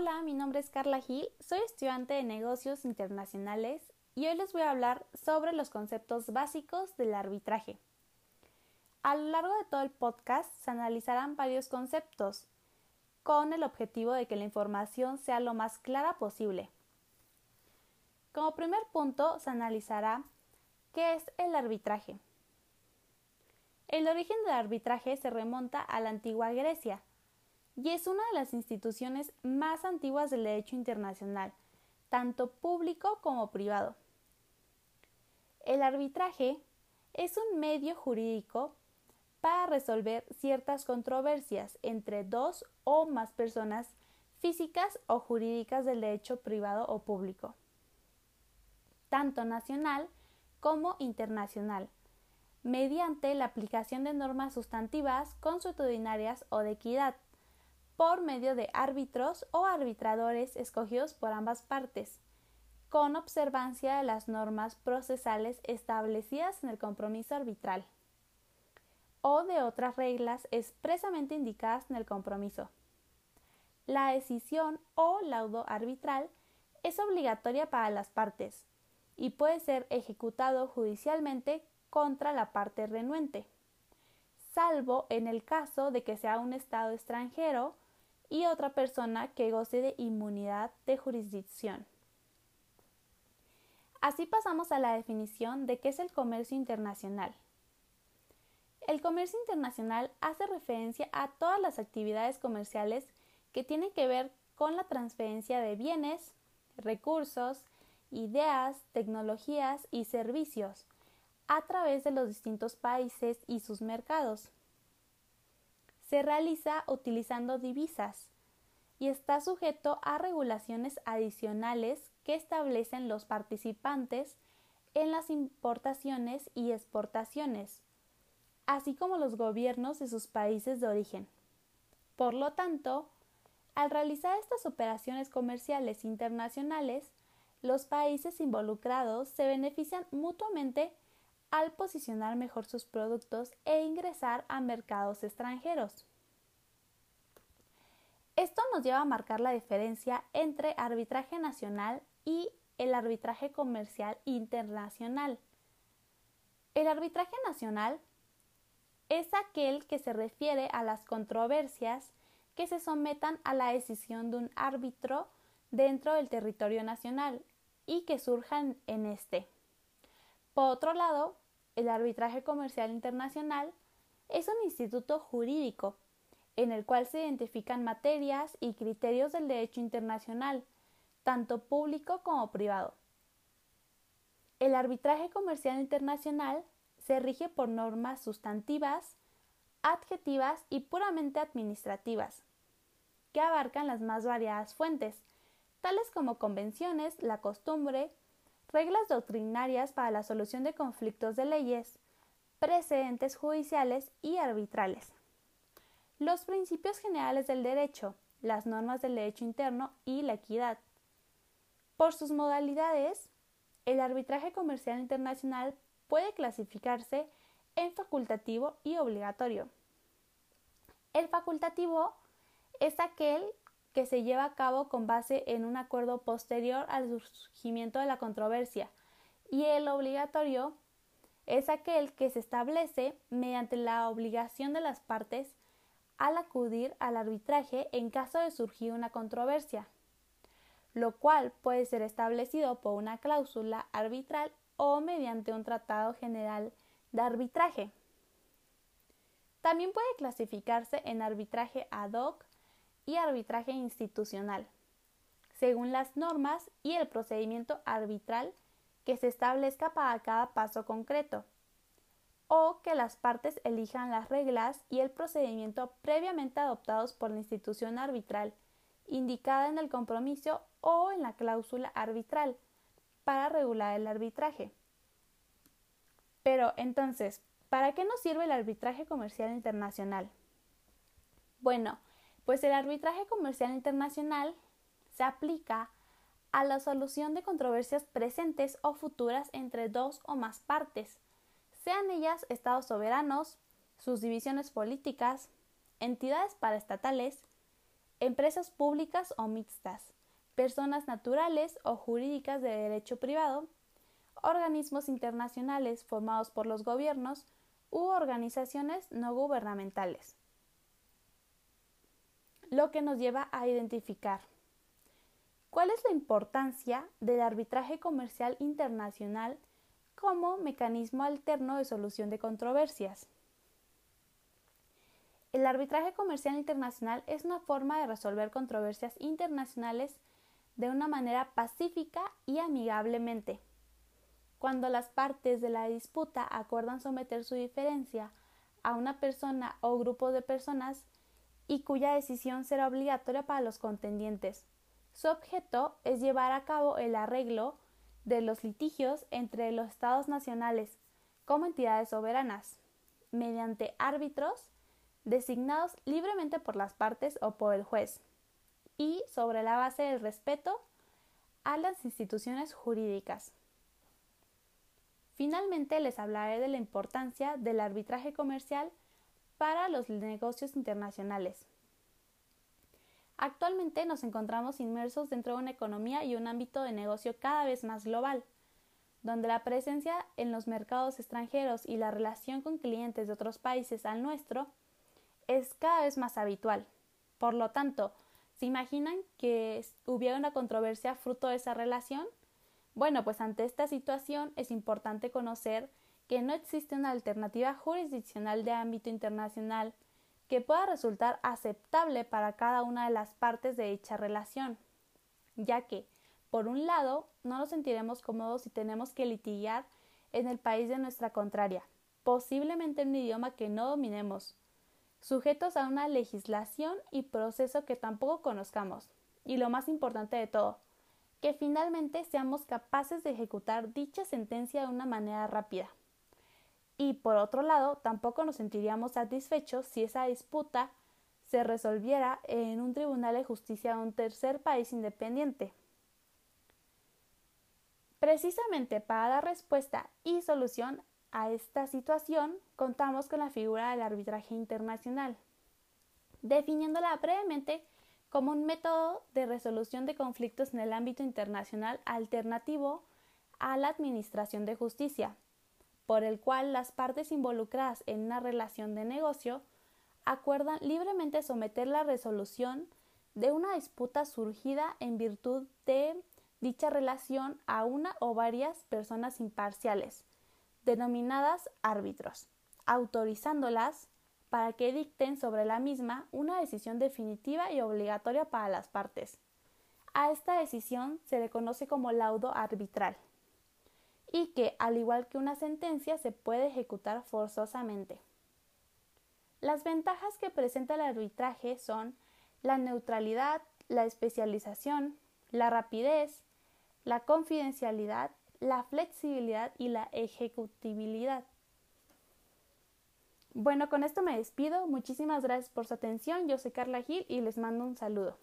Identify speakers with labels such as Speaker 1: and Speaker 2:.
Speaker 1: Hola, mi nombre es Carla Gil, soy estudiante de negocios internacionales y hoy les voy a hablar sobre los conceptos básicos del arbitraje. A lo largo de todo el podcast se analizarán varios conceptos con el objetivo de que la información sea lo más clara posible. Como primer punto se analizará qué es el arbitraje. El origen del arbitraje se remonta a la antigua Grecia, y es una de las instituciones más antiguas del derecho internacional, tanto público como privado. El arbitraje es un medio jurídico para resolver ciertas controversias entre dos o más personas físicas o jurídicas del derecho privado o público, tanto nacional como internacional, mediante la aplicación de normas sustantivas, consuetudinarias o de equidad por medio de árbitros o arbitradores escogidos por ambas partes, con observancia de las normas procesales establecidas en el compromiso arbitral o de otras reglas expresamente indicadas en el compromiso. La decisión o laudo arbitral es obligatoria para las partes y puede ser ejecutado judicialmente contra la parte renuente, salvo en el caso de que sea un Estado extranjero y otra persona que goce de inmunidad de jurisdicción. Así pasamos a la definición de qué es el comercio internacional. El comercio internacional hace referencia a todas las actividades comerciales que tienen que ver con la transferencia de bienes, recursos, ideas, tecnologías y servicios a través de los distintos países y sus mercados se realiza utilizando divisas y está sujeto a regulaciones adicionales que establecen los participantes en las importaciones y exportaciones, así como los gobiernos de sus países de origen. Por lo tanto, al realizar estas operaciones comerciales internacionales, los países involucrados se benefician mutuamente al posicionar mejor sus productos e ingresar a mercados extranjeros. Esto nos lleva a marcar la diferencia entre arbitraje nacional y el arbitraje comercial internacional. El arbitraje nacional es aquel que se refiere a las controversias que se sometan a la decisión de un árbitro dentro del territorio nacional y que surjan en este. Por otro lado, el arbitraje comercial internacional es un instituto jurídico en el cual se identifican materias y criterios del derecho internacional, tanto público como privado. El arbitraje comercial internacional se rige por normas sustantivas, adjetivas y puramente administrativas, que abarcan las más variadas fuentes, tales como convenciones, la costumbre, reglas doctrinarias para la solución de conflictos de leyes, precedentes judiciales y arbitrales. Los principios generales del derecho, las normas del derecho interno y la equidad. Por sus modalidades, el arbitraje comercial internacional puede clasificarse en facultativo y obligatorio. El facultativo es aquel que se lleva a cabo con base en un acuerdo posterior al surgimiento de la controversia y el obligatorio es aquel que se establece mediante la obligación de las partes al acudir al arbitraje en caso de surgir una controversia, lo cual puede ser establecido por una cláusula arbitral o mediante un tratado general de arbitraje. También puede clasificarse en arbitraje ad hoc y arbitraje institucional, según las normas y el procedimiento arbitral que se establezca para cada paso concreto, o que las partes elijan las reglas y el procedimiento previamente adoptados por la institución arbitral, indicada en el compromiso o en la cláusula arbitral, para regular el arbitraje. Pero entonces, ¿para qué nos sirve el arbitraje comercial internacional? Bueno, pues el arbitraje comercial internacional se aplica a la solución de controversias presentes o futuras entre dos o más partes, sean ellas estados soberanos, sus divisiones políticas, entidades paraestatales, empresas públicas o mixtas, personas naturales o jurídicas de derecho privado, organismos internacionales formados por los gobiernos u organizaciones no gubernamentales. Lo que nos lleva a identificar cuál es la importancia del arbitraje comercial internacional como mecanismo alterno de solución de controversias. El arbitraje comercial internacional es una forma de resolver controversias internacionales de una manera pacífica y amigablemente. Cuando las partes de la disputa acuerdan someter su diferencia a una persona o grupo de personas y cuya decisión será obligatoria para los contendientes. Su objeto es llevar a cabo el arreglo de los litigios entre los estados nacionales como entidades soberanas, mediante árbitros designados libremente por las partes o por el juez y sobre la base del respeto a las instituciones jurídicas. Finalmente les hablaré de la importancia del arbitraje comercial para los negocios internacionales. Actualmente nos encontramos inmersos dentro de una economía y un ámbito de negocio cada vez más global, donde la presencia en los mercados extranjeros y la relación con clientes de otros países al nuestro es cada vez más habitual. Por lo tanto, ¿Se imaginan que hubiera una controversia fruto de esa relación? Bueno, pues ante esta situación es importante conocer que no existe una alternativa jurisdiccional de ámbito internacional que pueda resultar aceptable para cada una de las partes de dicha relación, ya que, por un lado, no nos sentiremos cómodos si tenemos que litigar en el país de nuestra contraria, posiblemente en un idioma que no dominemos, sujetos a una legislación y proceso que tampoco conozcamos. Y lo más importante de todo, que finalmente seamos capaces de ejecutar dicha sentencia de una manera rápida. Y por otro lado, tampoco nos sentiríamos satisfechos si esa disputa se resolviera en un tribunal de justicia de un tercer país independiente. Precisamente para dar respuesta y solución a esta situación, contamos con la figura del arbitraje internacional, definiéndola brevemente como un método de resolución de conflictos en el ámbito internacional alternativo a la administración de justicia, por el cual las partes involucradas en una relación de negocio acuerdan libremente someter la resolución de una disputa surgida en virtud de dicha relación a una o varias personas imparciales, denominadas árbitros, autorizándolas para que dicten sobre la misma una decisión definitiva y obligatoria para las partes. A esta decisión se le conoce como laudo arbitral y que, al igual que una sentencia, se puede ejecutar forzosamente. Las ventajas que presenta el arbitraje son la neutralidad, la especialización, la rapidez, la confidencialidad la flexibilidad y la ejecutibilidad. Bueno, con esto me despido. Muchísimas gracias por su atención. Yo soy Carla Gil y les mando un saludo.